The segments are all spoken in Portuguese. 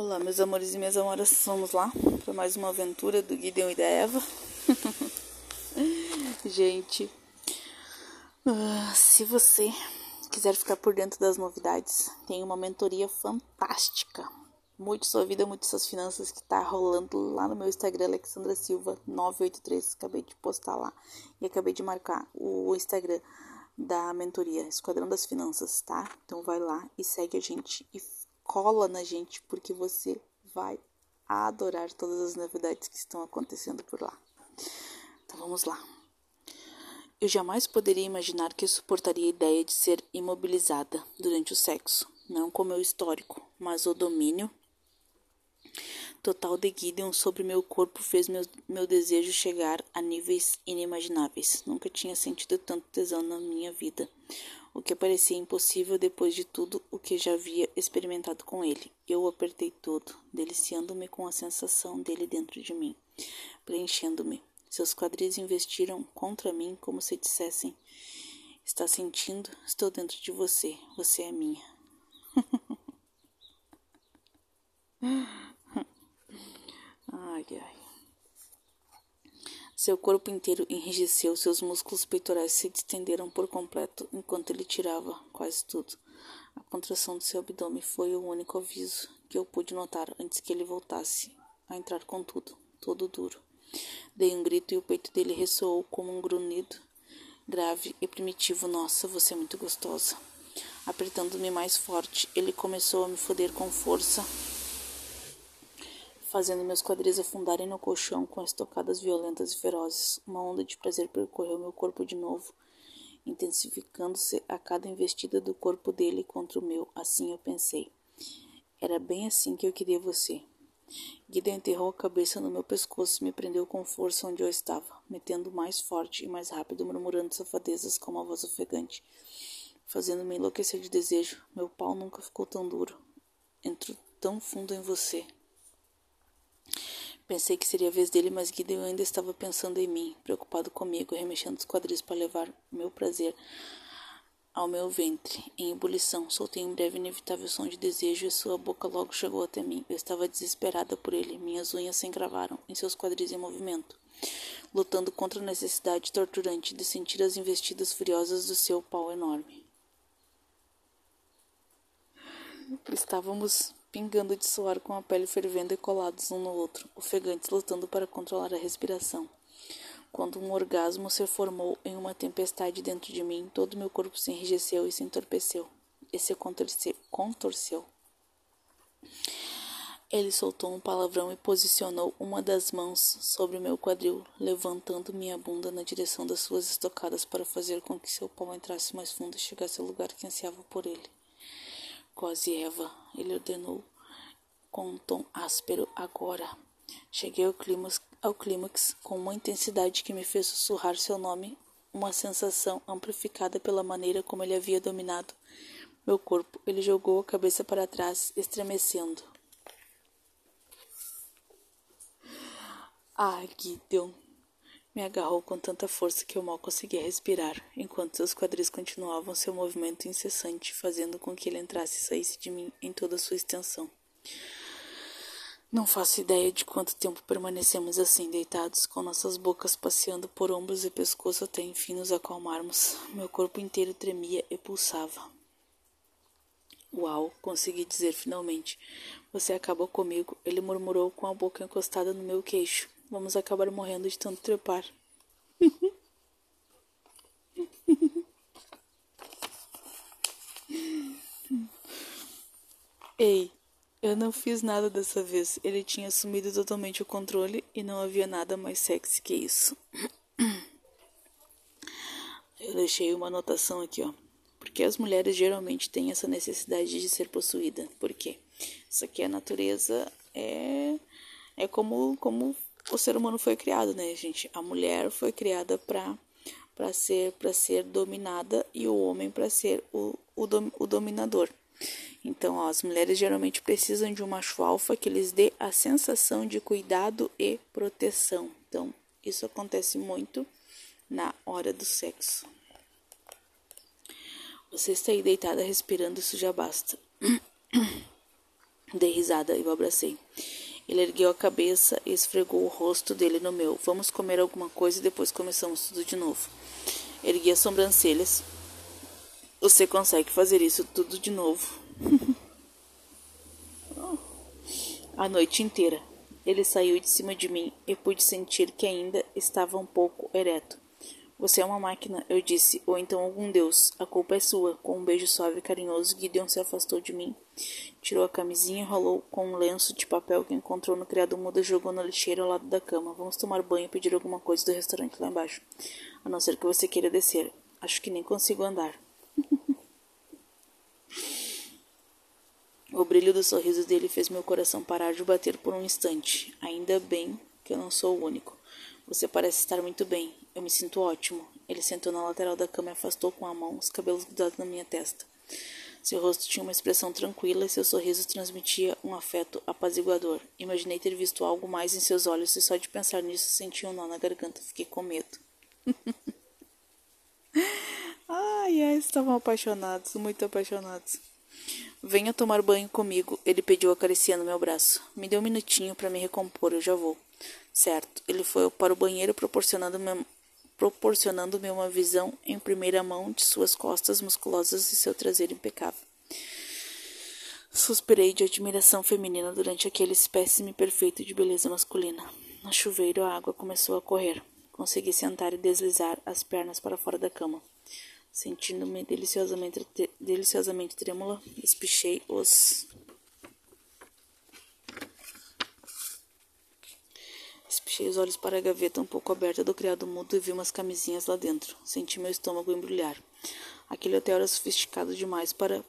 Olá, meus amores e minhas amoras, vamos lá para mais uma aventura do Gideon e da Eva. Gente, uh, se você quiser ficar por dentro das novidades, tem uma mentoria fantástica. Mude sua vida, mude suas finanças que tá rolando lá no meu Instagram, Alexandra Silva 983. Acabei de postar lá e acabei de marcar o Instagram da mentoria, Esquadrão das Finanças, tá? Então vai lá e segue a gente e cola na gente, porque você vai adorar todas as novidades que estão acontecendo por lá. Então vamos lá. Eu jamais poderia imaginar que eu suportaria a ideia de ser imobilizada durante o sexo, não como meu histórico, mas o domínio total de Gideon sobre meu corpo fez meu, meu desejo chegar a níveis inimagináveis. Nunca tinha sentido tanto tesão na minha vida o que parecia impossível depois de tudo o que já havia experimentado com ele. Eu o apertei todo, deliciando-me com a sensação dele dentro de mim, preenchendo-me. Seus quadris investiram contra mim como se dissessem: Está sentindo? Estou dentro de você. Você é minha. ai, ai. Seu corpo inteiro enrijeceu, seus músculos peitorais se distenderam por completo enquanto ele tirava quase tudo. A contração do seu abdômen foi o único aviso que eu pude notar antes que ele voltasse a entrar com tudo, todo duro. Dei um grito e o peito dele ressoou como um grunhido grave e primitivo. Nossa, você é muito gostosa. Apertando-me mais forte, ele começou a me foder com força fazendo meus quadris afundarem no colchão com estocadas violentas e ferozes. Uma onda de prazer percorreu meu corpo de novo, intensificando-se a cada investida do corpo dele contra o meu. Assim eu pensei. Era bem assim que eu queria você. Guido enterrou a cabeça no meu pescoço e me prendeu com força onde eu estava, metendo mais forte e mais rápido, murmurando safadezas com uma voz ofegante, fazendo-me enlouquecer de desejo. Meu pau nunca ficou tão duro. Entro tão fundo em você. Pensei que seria a vez dele, mas Gideon ainda estava pensando em mim, preocupado comigo, remexendo os quadris para levar meu prazer ao meu ventre. Em ebulição, soltei um breve inevitável som de desejo e sua boca logo chegou até mim. Eu estava desesperada por ele. Minhas unhas se encravaram em seus quadris em movimento, lutando contra a necessidade torturante de sentir as investidas furiosas do seu pau enorme. Estávamos pingando de suor com a pele fervendo e colados um no outro, ofegantes lutando para controlar a respiração. Quando um orgasmo se formou em uma tempestade dentro de mim, todo meu corpo se enrijeceu e se entorpeceu. E se contorceu. Ele soltou um palavrão e posicionou uma das mãos sobre meu quadril, levantando minha bunda na direção das suas estocadas para fazer com que seu pau entrasse mais fundo e chegasse ao lugar que ansiava por ele. Quase Eva, ele ordenou com um tom áspero agora. Cheguei ao clímax, ao clímax com uma intensidade que me fez sussurrar seu nome, uma sensação amplificada pela maneira como ele havia dominado meu corpo. Ele jogou a cabeça para trás, estremecendo. Ah, Gideon! Me agarrou com tanta força que eu mal conseguia respirar, enquanto seus quadris continuavam seu movimento incessante, fazendo com que ele entrasse e saísse de mim em toda a sua extensão. Não faço ideia de quanto tempo permanecemos assim, deitados, com nossas bocas passeando por ombros e pescoço até enfim nos acalmarmos. Meu corpo inteiro tremia e pulsava. Uau, consegui dizer finalmente. Você acabou comigo, ele murmurou com a boca encostada no meu queixo. Vamos acabar morrendo de tanto trepar. Ei, eu não fiz nada dessa vez. Ele tinha assumido totalmente o controle e não havia nada mais sexy que isso. Eu deixei uma anotação aqui, ó. Porque as mulheres geralmente têm essa necessidade de ser possuída. Por quê? Isso aqui é a natureza é é como como o ser humano foi criado, né, gente? A mulher foi criada para para ser para ser dominada e o homem para ser o, o, dom, o dominador. Então, ó, as mulheres geralmente precisam de um macho alfa que lhes dê a sensação de cuidado e proteção. Então, isso acontece muito na hora do sexo. Você está aí deitada respirando, isso já basta. Dei risada e o abracei. Ele ergueu a cabeça e esfregou o rosto dele no meu. Vamos comer alguma coisa e depois começamos tudo de novo. Ergui as sobrancelhas. Você consegue fazer isso tudo de novo. a noite inteira. Ele saiu de cima de mim e pude sentir que ainda estava um pouco ereto. Você é uma máquina, eu disse, ou então algum deus. A culpa é sua. Com um beijo suave e carinhoso, Gideon se afastou de mim, tirou a camisinha e rolou com um lenço de papel que encontrou no criado mudo e jogou na lixeira ao lado da cama. Vamos tomar banho e pedir alguma coisa do restaurante lá embaixo. A não ser que você queira descer. Acho que nem consigo andar. o brilho do sorriso dele fez meu coração parar de bater por um instante. Ainda bem que eu não sou o único. Você parece estar muito bem. Eu me sinto ótimo. Ele sentou na lateral da cama e afastou com a mão os cabelos grudados na minha testa. Seu rosto tinha uma expressão tranquila e seu sorriso transmitia um afeto apaziguador. Imaginei ter visto algo mais em seus olhos e só de pensar nisso senti um nó na garganta. Fiquei com medo. ai, ai, estavam apaixonados, muito apaixonados. Venha tomar banho comigo, ele pediu acariciando meu braço. Me dê um minutinho para me recompor, eu já vou. Certo, ele foi para o banheiro proporcionando-me proporcionando-me uma visão em primeira mão de suas costas musculosas e seu traseiro impecável. Suspirei de admiração feminina durante aquele espécime perfeito de beleza masculina. No chuveiro, a água começou a correr. Consegui sentar e deslizar as pernas para fora da cama. Sentindo-me deliciosamente, deliciosamente trêmula, espichei os Espichei os olhos para a gaveta um pouco aberta do criado mudo e vi umas camisinhas lá dentro. Senti meu estômago embrulhar. Aquele hotel era sofisticado demais para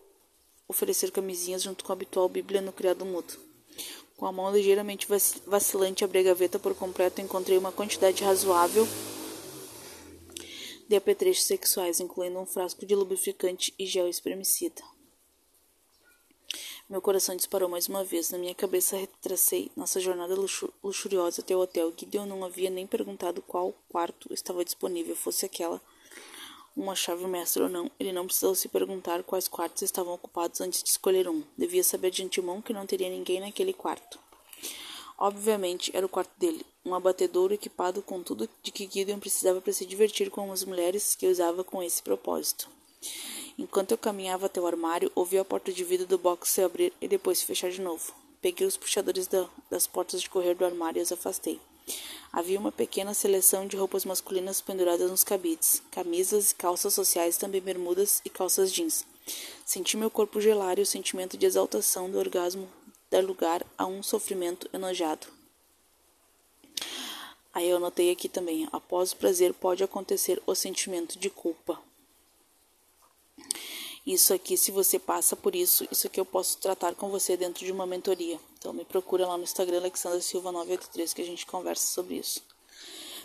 oferecer camisinhas junto com a habitual bíblia no criado mudo. Com a mão ligeiramente vacilante abri a gaveta por completo e encontrei uma quantidade razoável de apetrechos sexuais, incluindo um frasco de lubrificante e gel espremicida. Meu coração disparou mais uma vez. Na minha cabeça retracei nossa jornada luxu luxuriosa até o hotel. Gideon não havia nem perguntado qual quarto estava disponível, fosse aquela uma chave mestra ou não. Ele não precisou se perguntar quais quartos estavam ocupados antes de escolher um. Devia saber de antemão que não teria ninguém naquele quarto. Obviamente, era o quarto dele, um abatedouro equipado com tudo de que Gideon precisava para se divertir com as mulheres que usava com esse propósito. Enquanto eu caminhava até o armário, ouvi a porta de vidro do box se abrir e depois se fechar de novo. Peguei os puxadores da, das portas de correr do armário e os afastei. Havia uma pequena seleção de roupas masculinas penduradas nos cabides, camisas e calças sociais, também bermudas e calças jeans. Senti meu corpo gelar e o sentimento de exaltação do orgasmo dar lugar a um sofrimento enojado. Aí eu anotei aqui também: após o prazer pode acontecer o sentimento de culpa. Isso aqui, se você passa por isso, isso aqui eu posso tratar com você dentro de uma mentoria. Então me procura lá no Instagram Alexandra Silva 983 que a gente conversa sobre isso.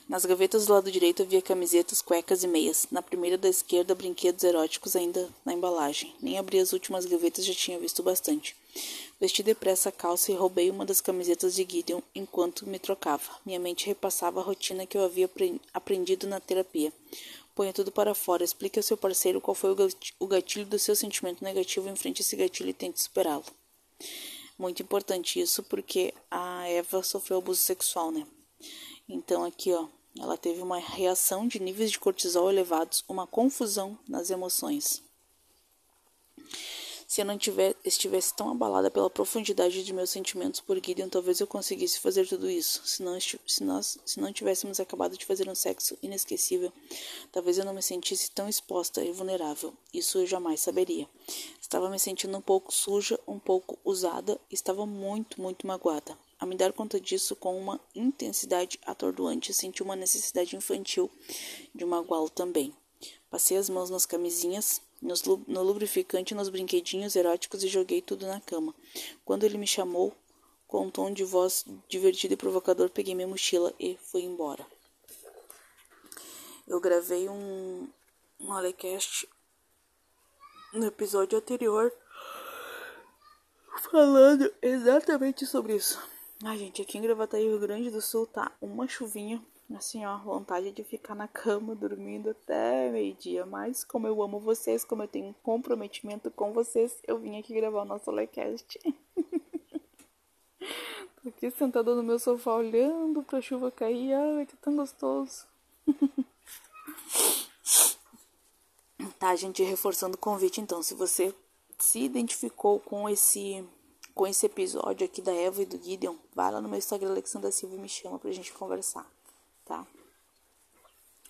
Nas gavetas do lado direito havia camisetas, cuecas e meias. Na primeira da esquerda, brinquedos eróticos ainda na embalagem. Nem abri as últimas gavetas, já tinha visto bastante. Vesti depressa a calça e roubei uma das camisetas de Gideon enquanto me trocava. Minha mente repassava a rotina que eu havia aprendido na terapia. Ponha tudo para fora. Explique ao seu parceiro qual foi o gatilho do seu sentimento negativo em frente a esse gatilho e tente superá-lo. Muito importante isso porque a Eva sofreu abuso sexual, né? Então aqui, ó, ela teve uma reação de níveis de cortisol elevados, uma confusão nas emoções. Se eu não tiver, estivesse tão abalada pela profundidade de meus sentimentos por Gideon, talvez eu conseguisse fazer tudo isso. Se, não, se, nós, se não tivéssemos acabado de fazer um sexo inesquecível, talvez eu não me sentisse tão exposta e vulnerável. Isso eu jamais saberia. Estava me sentindo um pouco suja, um pouco usada, estava muito, muito magoada. A me dar conta disso com uma intensidade atordoante, senti uma necessidade infantil de magoá-lo também. Passei as mãos nas camisinhas, no lubrificante, nos brinquedinhos eróticos e joguei tudo na cama. Quando ele me chamou, com um tom de voz divertido e provocador, peguei minha mochila e fui embora. Eu gravei um, um Alecast no episódio anterior falando exatamente sobre isso. Ai, gente, aqui em Gravataí, Rio Grande do Sul, tá uma chuvinha assim, ó, vontade de ficar na cama dormindo até meio-dia. Mas como eu amo vocês, como eu tenho um comprometimento com vocês, eu vim aqui gravar o nosso Lecast. Tô aqui sentada no meu sofá olhando pra chuva cair. Ai, que tão gostoso. tá, gente, reforçando o convite, então, se você se identificou com esse com esse episódio aqui da Eva e do Gideon, vai lá no meu Instagram, Alexandra Silva, e me chama pra gente conversar, tá?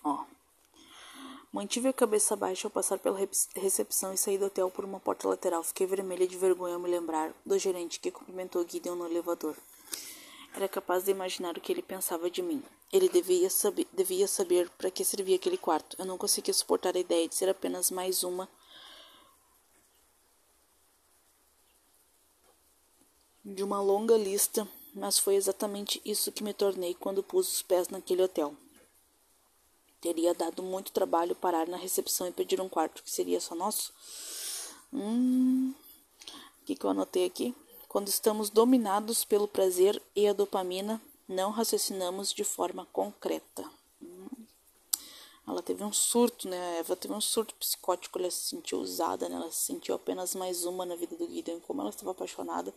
Ó. Mantive a cabeça baixa ao passar pela recepção e saí do hotel por uma porta lateral. Fiquei vermelha de vergonha ao me lembrar do gerente que cumprimentou Gideon no elevador. Era capaz de imaginar o que ele pensava de mim. Ele devia devia saber para que servia aquele quarto. Eu não conseguia suportar a ideia de ser apenas mais uma de uma longa lista, mas foi exatamente isso que me tornei quando pus os pés naquele hotel. Teria dado muito trabalho parar na recepção e pedir um quarto que seria só nosso. Hum. O que, que eu anotei aqui? Quando estamos dominados pelo prazer e a dopamina, não raciocinamos de forma concreta. Hum. Ela teve um surto, né? Eva teve um surto psicótico, ela se sentiu usada, né? Ela se sentiu apenas mais uma na vida do Gideon. Como ela estava apaixonada,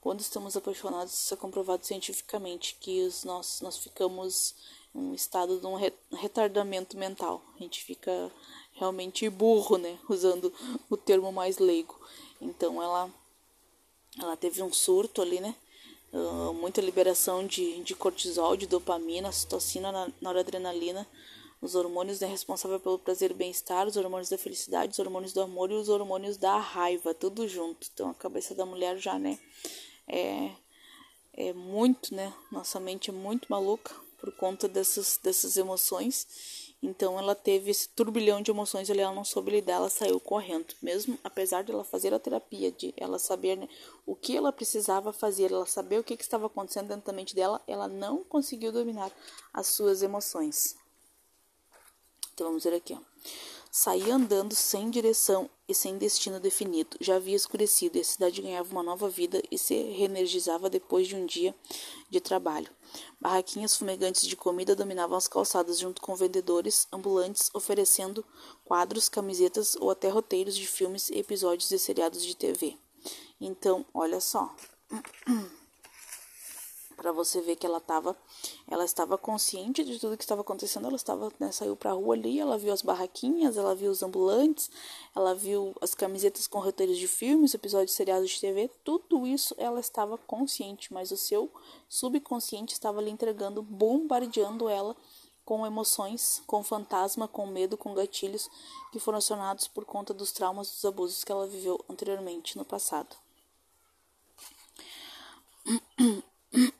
quando estamos apaixonados, isso é comprovado cientificamente que os, nós, nós ficamos um estado de um retardamento mental. A gente fica realmente burro, né? Usando o termo mais leigo. Então ela, ela teve um surto ali, né? Uh, muita liberação de, de cortisol, de dopamina, citocina, noradrenalina, os hormônios né, responsáveis pelo prazer e bem-estar, os hormônios da felicidade, os hormônios do amor e os hormônios da raiva, tudo junto. Então a cabeça da mulher já, né, é, é muito, né? Nossa mente é muito maluca por conta dessas, dessas emoções. Então ela teve esse turbilhão de emoções ela não soube lidar, ela saiu correndo. Mesmo apesar de ela fazer a terapia, de ela saber né, o que ela precisava fazer, ela saber o que, que estava acontecendo dentro da mente dela, ela não conseguiu dominar as suas emoções. Então vamos ver aqui. Ó. Saí andando sem direção e sem destino definido. Já havia escurecido e a cidade ganhava uma nova vida e se reenergizava depois de um dia de trabalho. Barraquinhas fumegantes de comida dominavam as calçadas junto com vendedores ambulantes oferecendo quadros, camisetas ou até roteiros de filmes episódios de seriados de TV. Então, olha só. para você ver que ela estava ela estava consciente de tudo que estava acontecendo ela estava né, saiu para rua ali ela viu as barraquinhas ela viu os ambulantes ela viu as camisetas com roteiros de filmes episódios seriados de TV tudo isso ela estava consciente mas o seu subconsciente estava lhe entregando bombardeando ela com emoções, com fantasma, com medo, com gatilhos que foram acionados por conta dos traumas, dos abusos que ela viveu anteriormente no passado.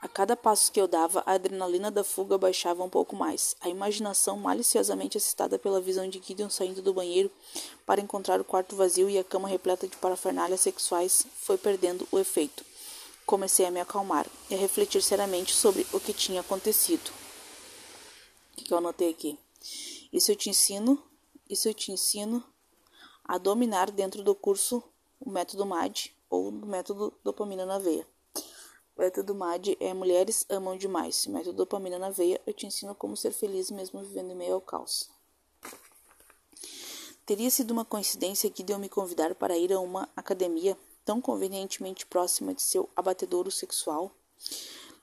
A cada passo que eu dava, a adrenalina da fuga baixava um pouco mais. A imaginação, maliciosamente excitada pela visão de Gideon saindo do banheiro para encontrar o quarto vazio e a cama repleta de parafernálias sexuais, foi perdendo o efeito. Comecei a me acalmar e a refletir seriamente sobre o que tinha acontecido. O que eu anotei aqui? Isso eu te ensino, isso eu te ensino a dominar dentro do curso o método MAD ou o método dopamina na veia. O método MAD é Mulheres Amam Demais. O método Dopamina na Veia, eu te ensino como ser feliz mesmo vivendo em meio ao caos. Teria sido uma coincidência que deu me convidar para ir a uma academia tão convenientemente próxima de seu abatedouro sexual?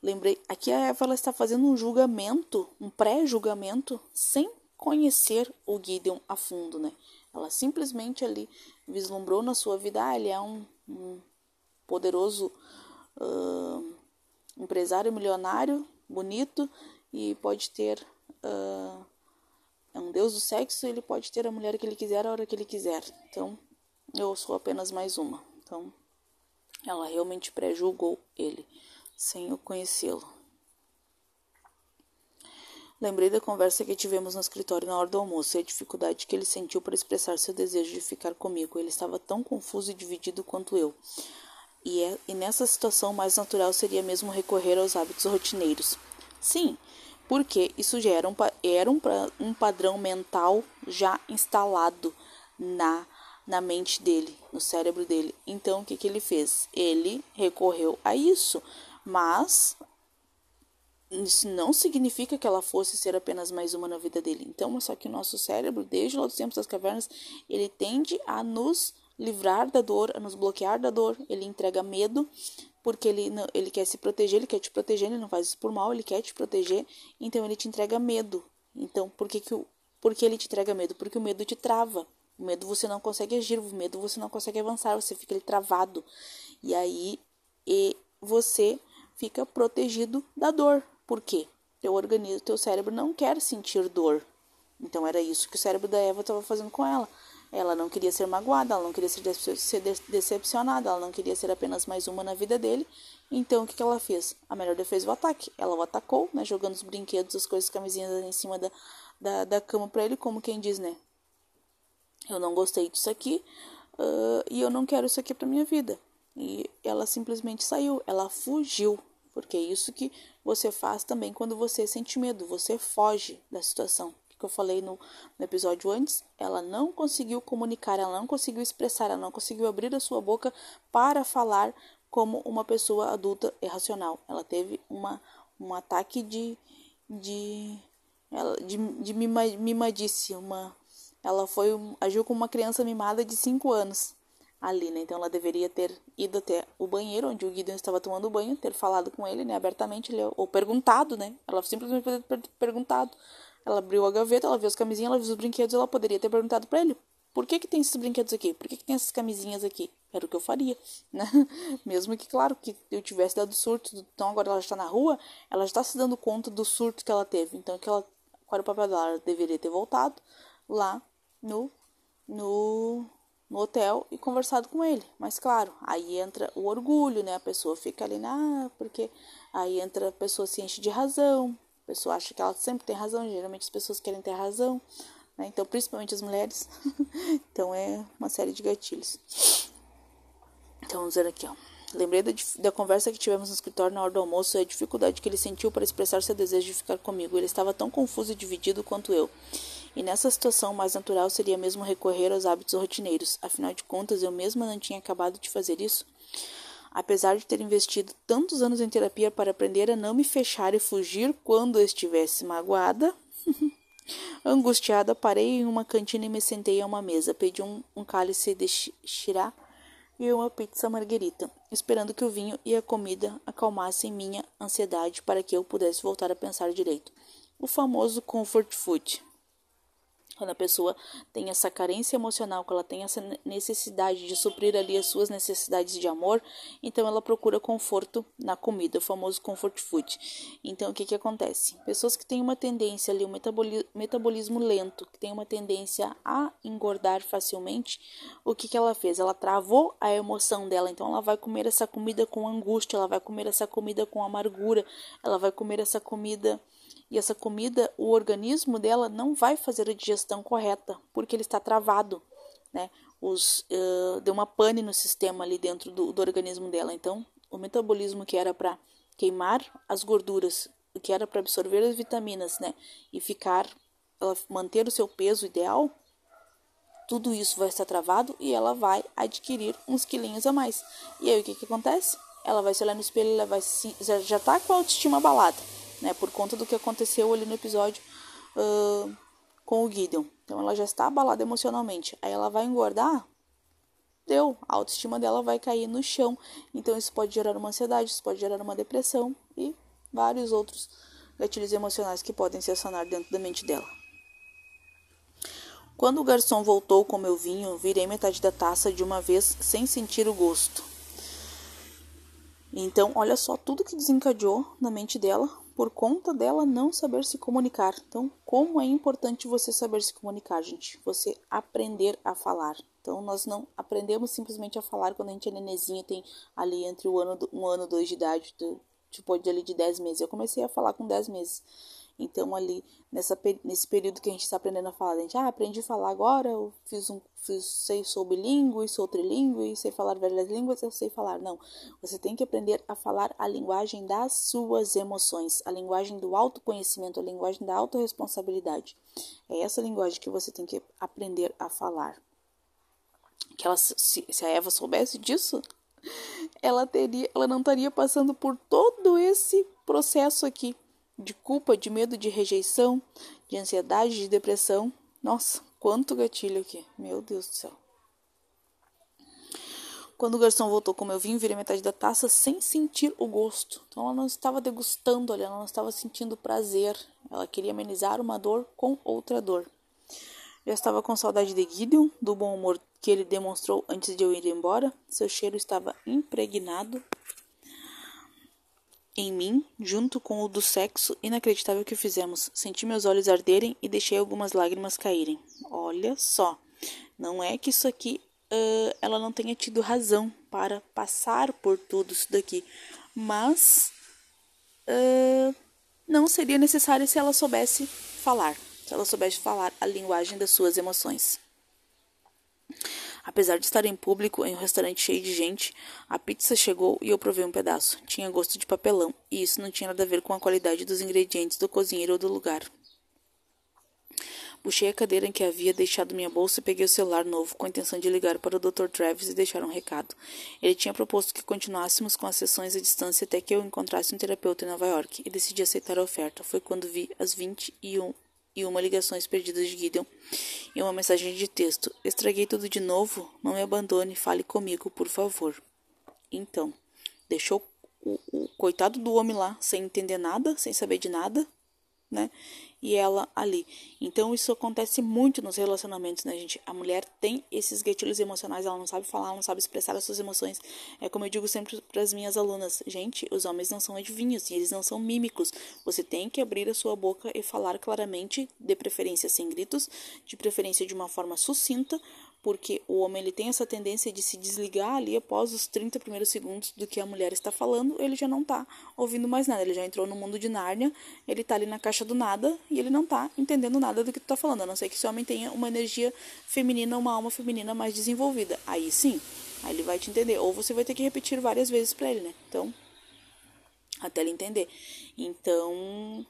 Lembrei, aqui a Eva está fazendo um julgamento, um pré-julgamento, sem conhecer o Gideon a fundo, né? Ela simplesmente ali vislumbrou na sua vida, ah, ele é um, um poderoso uh, empresário milionário, bonito e pode ter uh, é um deus do sexo, ele pode ter a mulher que ele quiser a hora que ele quiser. Então, eu sou apenas mais uma. Então, ela realmente pré-julgou ele sem eu conhecê-lo. Lembrei da conversa que tivemos no escritório na hora do almoço e a dificuldade que ele sentiu para expressar seu desejo de ficar comigo. Ele estava tão confuso e dividido quanto eu. E, é, e nessa situação, mais natural seria mesmo recorrer aos hábitos rotineiros. Sim, porque isso já era um, era um, um padrão mental já instalado na, na mente dele, no cérebro dele. Então, o que, que ele fez? Ele recorreu a isso, mas isso não significa que ela fosse ser apenas mais uma na vida dele. Então, só que o nosso cérebro, desde lá dos tempos das cavernas, ele tende a nos livrar da dor, a nos bloquear da dor. Ele entrega medo, porque ele, ele quer se proteger, ele quer te proteger, ele não faz isso por mal, ele quer te proteger, então ele te entrega medo. Então, por que, que, o, por que ele te entrega medo? Porque o medo te trava. O medo você não consegue agir, o medo você não consegue avançar, você fica ali travado. E aí e você fica protegido da dor. Por quê? Teu organismo, teu cérebro não quer sentir dor. Então era isso que o cérebro da Eva estava fazendo com ela. Ela não queria ser magoada, ela não queria ser, decepcionada, ela não queria ser apenas mais uma na vida dele. Então o que, que ela fez? A melhor defesa é o ataque. Ela o atacou, né, jogando os brinquedos, as coisas, camisinhas em cima da, da, da cama para ele, como quem diz, né? Eu não gostei disso aqui uh, e eu não quero isso aqui para minha vida. E ela simplesmente saiu, ela fugiu, porque é isso que você faz também quando você sente medo, você foge da situação. Que eu falei no, no episódio antes, ela não conseguiu comunicar, ela não conseguiu expressar, ela não conseguiu abrir a sua boca para falar como uma pessoa adulta e racional. Ela teve uma, um ataque de, de, de, de mimadice, uma, ela foi agiu como uma criança mimada de 5 anos ali, né? Então ela deveria ter ido até o banheiro onde o Gideon estava tomando banho, ter falado com ele, né, abertamente, ou perguntado, né? Ela simplesmente poderia ter perguntado. Ela abriu a gaveta, ela viu as camisinhas, ela viu os brinquedos, ela poderia ter perguntado para ele: "Por que que tem esses brinquedos aqui? Por que que tem essas camisinhas aqui?" Era o que eu faria, né? Mesmo que, claro, que eu tivesse dado surto, então agora ela está na rua, ela está se dando conta do surto que ela teve. Então, que ela, qual era o papel dela? Ela deveria ter voltado lá no, no no hotel e conversado com ele. Mas claro, aí entra o orgulho, né? A pessoa fica ali, ah, porque aí entra a pessoa se enche de razão, a pessoa acha que ela sempre tem razão, geralmente as pessoas querem ter razão, né? Então, principalmente as mulheres. então é uma série de gatilhos. Então vamos ver aqui, ó. Lembrei da, da, conversa que tivemos no escritório na hora do almoço e a dificuldade que ele sentiu para expressar seu desejo de ficar comigo. Ele estava tão confuso e dividido quanto eu. E nessa situação, o mais natural seria mesmo recorrer aos hábitos rotineiros. Afinal de contas, eu mesma não tinha acabado de fazer isso. Apesar de ter investido tantos anos em terapia para aprender a não me fechar e fugir quando estivesse magoada, angustiada, parei em uma cantina e me sentei a uma mesa. Pedi um, um cálice de chirá e uma pizza marguerita, esperando que o vinho e a comida acalmassem minha ansiedade para que eu pudesse voltar a pensar direito. O famoso comfort food. Quando a pessoa tem essa carência emocional, quando ela tem essa necessidade de suprir ali as suas necessidades de amor, então ela procura conforto na comida, o famoso comfort food. Então o que que acontece? Pessoas que têm uma tendência ali, um metabolismo lento, que tem uma tendência a engordar facilmente, o que que ela fez? Ela travou a emoção dela, então ela vai comer essa comida com angústia, ela vai comer essa comida com amargura, ela vai comer essa comida e essa comida, o organismo dela não vai fazer a digestão correta, porque ele está travado, né? Os, uh, deu uma pane no sistema ali dentro do, do organismo dela. Então, o metabolismo que era para queimar as gorduras, que era para absorver as vitaminas, né? E ficar, ela manter o seu peso ideal, tudo isso vai estar travado e ela vai adquirir uns quilinhos a mais. E aí o que que acontece? Ela vai se olhar no espelho, ela vai se, já está com a autoestima abalada né? Por conta do que aconteceu ali no episódio uh, com o Gideon. Então ela já está abalada emocionalmente. Aí ela vai engordar, deu, a autoestima dela vai cair no chão. Então isso pode gerar uma ansiedade, isso pode gerar uma depressão e vários outros gatilhos emocionais que podem se acionar dentro da mente dela. Quando o garçom voltou com meu vinho, virei metade da taça de uma vez sem sentir o gosto. Então, olha só tudo que desencadeou na mente dela por conta dela não saber se comunicar. Então, como é importante você saber se comunicar, gente? Você aprender a falar. Então, nós não aprendemos simplesmente a falar quando a gente é nenezinho, tem ali entre o ano, um ano, dois de idade, tipo, de ali de 10 meses. Eu comecei a falar com 10 meses. Então, ali, nessa, nesse período que a gente está aprendendo a falar, a gente, ah, aprendi a falar agora, eu fiz um, fiz, sei, sou bilíngue, sou trilíngue, sei falar várias línguas, eu sei falar. Não, você tem que aprender a falar a linguagem das suas emoções, a linguagem do autoconhecimento, a linguagem da autorresponsabilidade. É essa linguagem que você tem que aprender a falar. Que ela, se, se a Eva soubesse disso, ela teria, ela não estaria passando por todo esse processo aqui de culpa, de medo de rejeição, de ansiedade, de depressão. Nossa, quanto gatilho aqui. Meu Deus do céu. Quando o garçom voltou com meu vinho, virei metade da taça sem sentir o gosto. Então ela não estava degustando ali, ela não estava sentindo prazer. Ela queria amenizar uma dor com outra dor. Já estava com saudade de Gideon, do bom humor que ele demonstrou antes de eu ir embora. Seu cheiro estava impregnado em mim, junto com o do sexo inacreditável que fizemos. Senti meus olhos arderem e deixei algumas lágrimas caírem. Olha só, não é que isso aqui uh, ela não tenha tido razão para passar por tudo isso daqui, mas uh, não seria necessário se ela soubesse falar, se ela soubesse falar a linguagem das suas emoções. Apesar de estar em público, em um restaurante cheio de gente, a pizza chegou e eu provei um pedaço. Tinha gosto de papelão, e isso não tinha nada a ver com a qualidade dos ingredientes do cozinheiro ou do lugar. Puxei a cadeira em que havia deixado minha bolsa e peguei o celular novo com a intenção de ligar para o Dr. Travis e deixar um recado. Ele tinha proposto que continuássemos com as sessões à distância até que eu encontrasse um terapeuta em Nova York e decidi aceitar a oferta. Foi quando vi as 21 e uma ligações perdidas de Gideon e uma mensagem de texto. Estraguei tudo de novo? Não me abandone, fale comigo, por favor. Então, deixou o, o coitado do homem lá sem entender nada, sem saber de nada, né? E ela ali. Então isso acontece muito nos relacionamentos, né, gente? A mulher tem esses gatilhos emocionais, ela não sabe falar, não sabe expressar as suas emoções. É como eu digo sempre para as minhas alunas, gente, os homens não são adivinhos, e eles não são mímicos. Você tem que abrir a sua boca e falar claramente, de preferência sem gritos, de preferência de uma forma sucinta, porque o homem ele tem essa tendência de se desligar ali após os 30 primeiros segundos do que a mulher está falando, ele já não está ouvindo mais nada, ele já entrou no mundo de Nárnia, ele está ali na caixa do nada e ele não está entendendo nada do que tu está falando, a não ser que esse homem tenha uma energia feminina, uma alma feminina mais desenvolvida. Aí sim, aí ele vai te entender, ou você vai ter que repetir várias vezes para ele, né? Então, até ele entender. Então,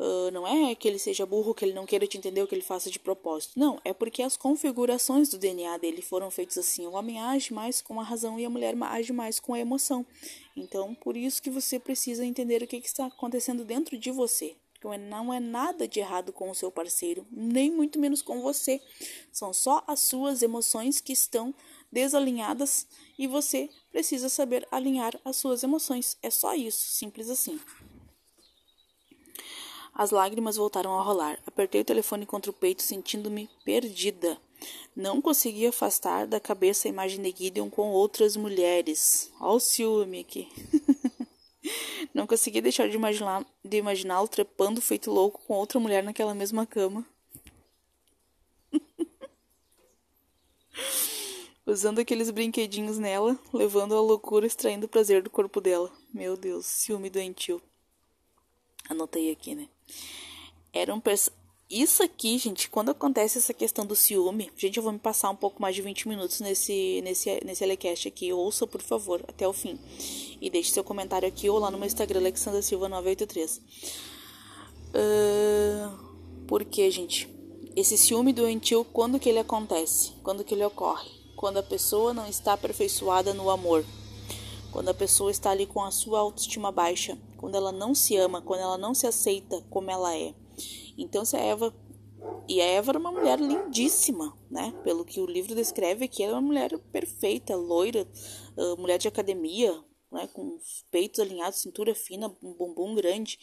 Uh, não é que ele seja burro, que ele não queira te entender, que ele faça de propósito. Não, é porque as configurações do DNA dele foram feitas assim. O homem age mais com a razão e a mulher age mais com a emoção. Então, por isso que você precisa entender o que, que está acontecendo dentro de você. Porque não é nada de errado com o seu parceiro, nem muito menos com você. São só as suas emoções que estão desalinhadas e você precisa saber alinhar as suas emoções. É só isso, simples assim. As lágrimas voltaram a rolar. Apertei o telefone contra o peito, sentindo-me perdida. Não conseguia afastar da cabeça a imagem de Gideon com outras mulheres. Olha o ciúme aqui. Não conseguia deixar de imaginar de imaginá-lo trepando feito louco com outra mulher naquela mesma cama. Usando aqueles brinquedinhos nela, levando a loucura, extraindo o prazer do corpo dela. Meu Deus, ciúme doentio. Anotei aqui, né? Era um isso aqui, gente, quando acontece essa questão do ciúme, gente, eu vou me passar um pouco mais de 20 minutos nesse nesse nesse telecast aqui. Ouça, por favor, até o fim. E deixe seu comentário aqui ou lá no meu Instagram, Alexandra Silva 983. Uh, por que, gente? Esse ciúme doentio, quando que ele acontece? Quando que ele ocorre? Quando a pessoa não está aperfeiçoada no amor. Quando a pessoa está ali com a sua autoestima baixa quando ela não se ama, quando ela não se aceita como ela é. Então, se a Eva. E a Eva era uma mulher lindíssima, né? Pelo que o livro descreve aqui, ela é uma mulher perfeita, loira, uh, mulher de academia, né? Com peitos alinhados, cintura fina, um bumbum grande.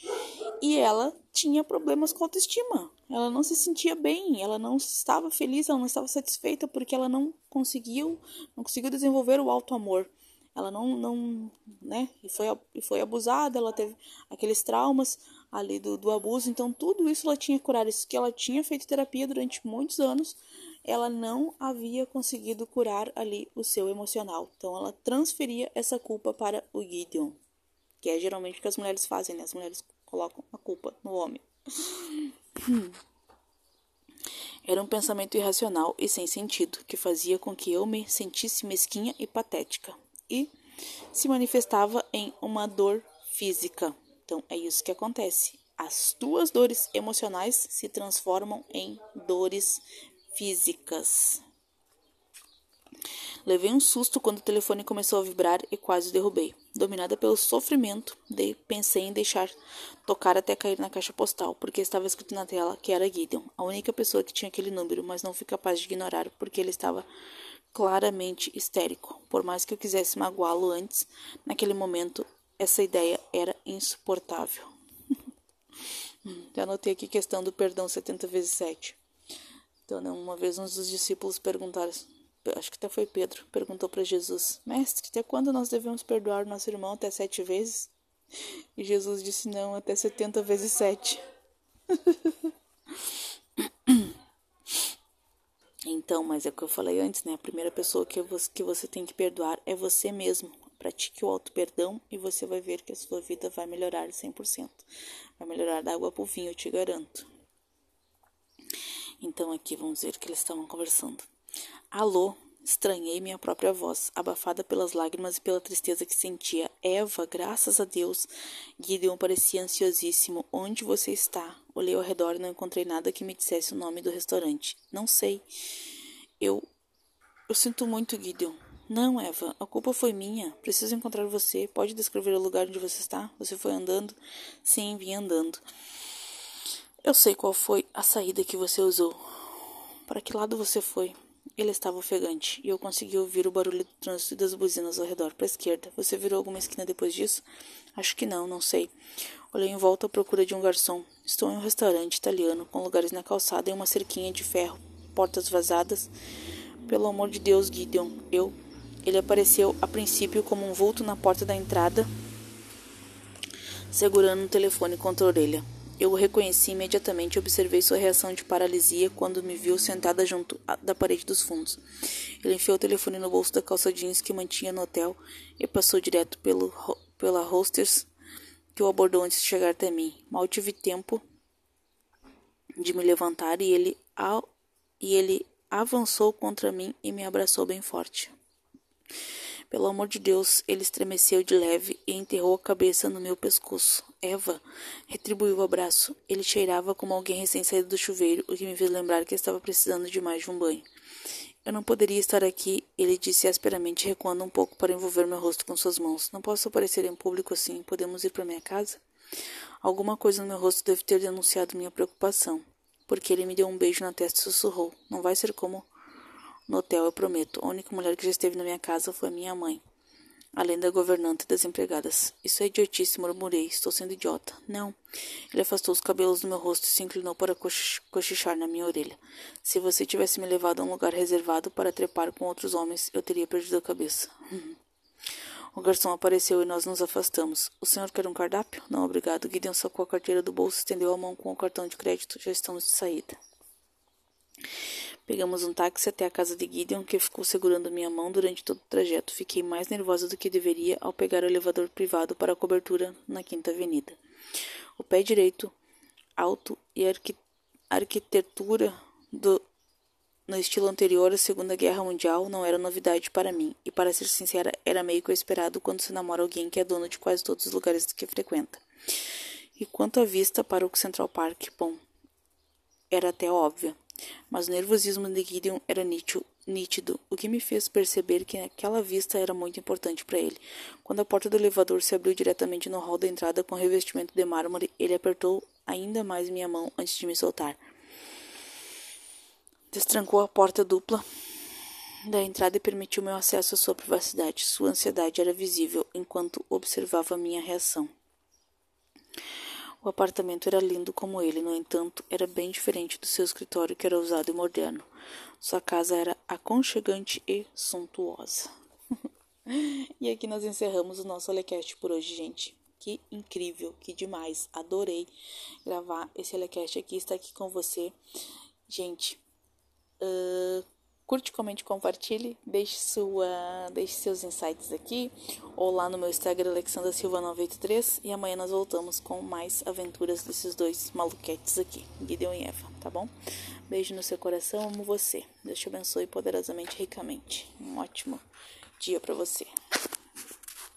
E ela tinha problemas com autoestima. Ela não se sentia bem, ela não estava feliz, ela não estava satisfeita porque ela não conseguiu, não conseguiu desenvolver o auto amor ela não, não né, e foi, e foi abusada, ela teve aqueles traumas ali do, do abuso, então tudo isso ela tinha curado, isso que ela tinha feito terapia durante muitos anos, ela não havia conseguido curar ali o seu emocional, então ela transferia essa culpa para o Gideon, que é geralmente o que as mulheres fazem, né, as mulheres colocam a culpa no homem. Era um pensamento irracional e sem sentido, que fazia com que eu me sentisse mesquinha e patética e se manifestava em uma dor física. Então é isso que acontece. As tuas dores emocionais se transformam em dores físicas. Levei um susto quando o telefone começou a vibrar e quase derrubei. Dominada pelo sofrimento, pensei em deixar tocar até cair na caixa postal, porque estava escrito na tela que era Gideon, a única pessoa que tinha aquele número, mas não fui capaz de ignorar porque ele estava claramente histérico. Por mais que eu quisesse magoá-lo antes, naquele momento essa ideia era insuportável. Já anotei aqui questão do perdão 70 vezes 7. Então, né, uma vez uns dos discípulos perguntaram, acho que até foi Pedro, perguntou para Jesus: Mestre, até quando nós devemos perdoar nosso irmão? Até sete vezes? E Jesus disse: Não, até 70 vezes 7. Então, mas é o que eu falei antes, né? A primeira pessoa que você, que você tem que perdoar é você mesmo. Pratique o auto-perdão e você vai ver que a sua vida vai melhorar 100%. Vai melhorar da água pro vinho, eu te garanto. Então, aqui vamos ver o que eles estavam conversando. Alô, Estranhei minha própria voz, abafada pelas lágrimas e pela tristeza que sentia. Eva, graças a Deus. Gideon parecia ansiosíssimo. Onde você está? Olhei ao redor e não encontrei nada que me dissesse o nome do restaurante. Não sei. Eu. Eu sinto muito, Gideon. Não, Eva, a culpa foi minha. Preciso encontrar você. Pode descrever o lugar onde você está? Você foi andando? Sim, vim andando. Eu sei qual foi a saída que você usou. Para que lado você foi? Ele estava ofegante e eu consegui ouvir o barulho do trânsito e das buzinas ao redor. Para a esquerda. Você virou alguma esquina depois disso? Acho que não, não sei. Olhei em volta à procura de um garçom. Estou em um restaurante italiano com lugares na calçada e uma cerquinha de ferro, portas vazadas. Pelo amor de Deus, Gideon, eu. Ele apareceu a princípio como um vulto na porta da entrada, segurando um telefone contra a orelha. Eu o reconheci imediatamente e observei sua reação de paralisia quando me viu sentada junto da parede dos fundos. Ele enfiou o telefone no bolso da calça jeans que mantinha no hotel e passou direto pelo, pela hostess que o abordou antes de chegar até mim. Mal tive tempo de me levantar e ele, e ele avançou contra mim e me abraçou bem forte. Pelo amor de Deus, ele estremeceu de leve e enterrou a cabeça no meu pescoço. Eva retribuiu o abraço. Ele cheirava como alguém recém-saído do chuveiro, o que me fez lembrar que estava precisando de mais de um banho. Eu não poderia estar aqui, ele disse asperamente, recuando um pouco para envolver meu rosto com suas mãos. Não posso aparecer em público assim. Podemos ir para minha casa? Alguma coisa no meu rosto deve ter denunciado minha preocupação, porque ele me deu um beijo na testa e sussurrou: Não vai ser como no hotel, eu prometo. A única mulher que já esteve na minha casa foi minha mãe. Além da governanta e das empregadas. Isso é idiotice, murmurei. Estou sendo idiota. Não. Ele afastou os cabelos do meu rosto e se inclinou para cochichar na minha orelha. Se você tivesse me levado a um lugar reservado para trepar com outros homens, eu teria perdido a cabeça. o garçom apareceu e nós nos afastamos. O senhor quer um cardápio? Não, obrigado. Gideon sacou a carteira do bolso estendeu a mão com o cartão de crédito. Já estamos de saída. Pegamos um táxi até a casa de Gideon, que ficou segurando minha mão durante todo o trajeto. Fiquei mais nervosa do que deveria ao pegar o elevador privado para a cobertura na Quinta Avenida. O pé direito, alto e arqui arquitetura do no estilo anterior à Segunda Guerra Mundial não era novidade para mim, e para ser sincera, era meio que o esperado quando se namora alguém que é dono de quase todos os lugares que frequenta. E quanto à vista para o Central Park, bom, era até óbvio. Mas o nervosismo de Gideon era nítido, o que me fez perceber que aquela vista era muito importante para ele. Quando a porta do elevador se abriu diretamente no hall da entrada com revestimento de mármore, ele apertou ainda mais minha mão antes de me soltar. Destrancou a porta dupla da entrada e permitiu meu acesso à sua privacidade. Sua ansiedade era visível enquanto observava minha reação. O apartamento era lindo como ele, no entanto, era bem diferente do seu escritório, que era usado e moderno. Sua casa era aconchegante e suntuosa. e aqui nós encerramos o nosso Alecast por hoje, gente. Que incrível, que demais. Adorei gravar esse Alecast aqui, estar aqui com você. Gente, uh, Curte, comente, compartilhe, deixe, sua, deixe seus insights aqui ou lá no meu Instagram Alexandra Silva 983 e amanhã nós voltamos com mais aventuras desses dois maluquetes aqui, Gideon e Eva, tá bom? Beijo no seu coração, amo você. Deus te abençoe poderosamente, ricamente. Um ótimo dia para você.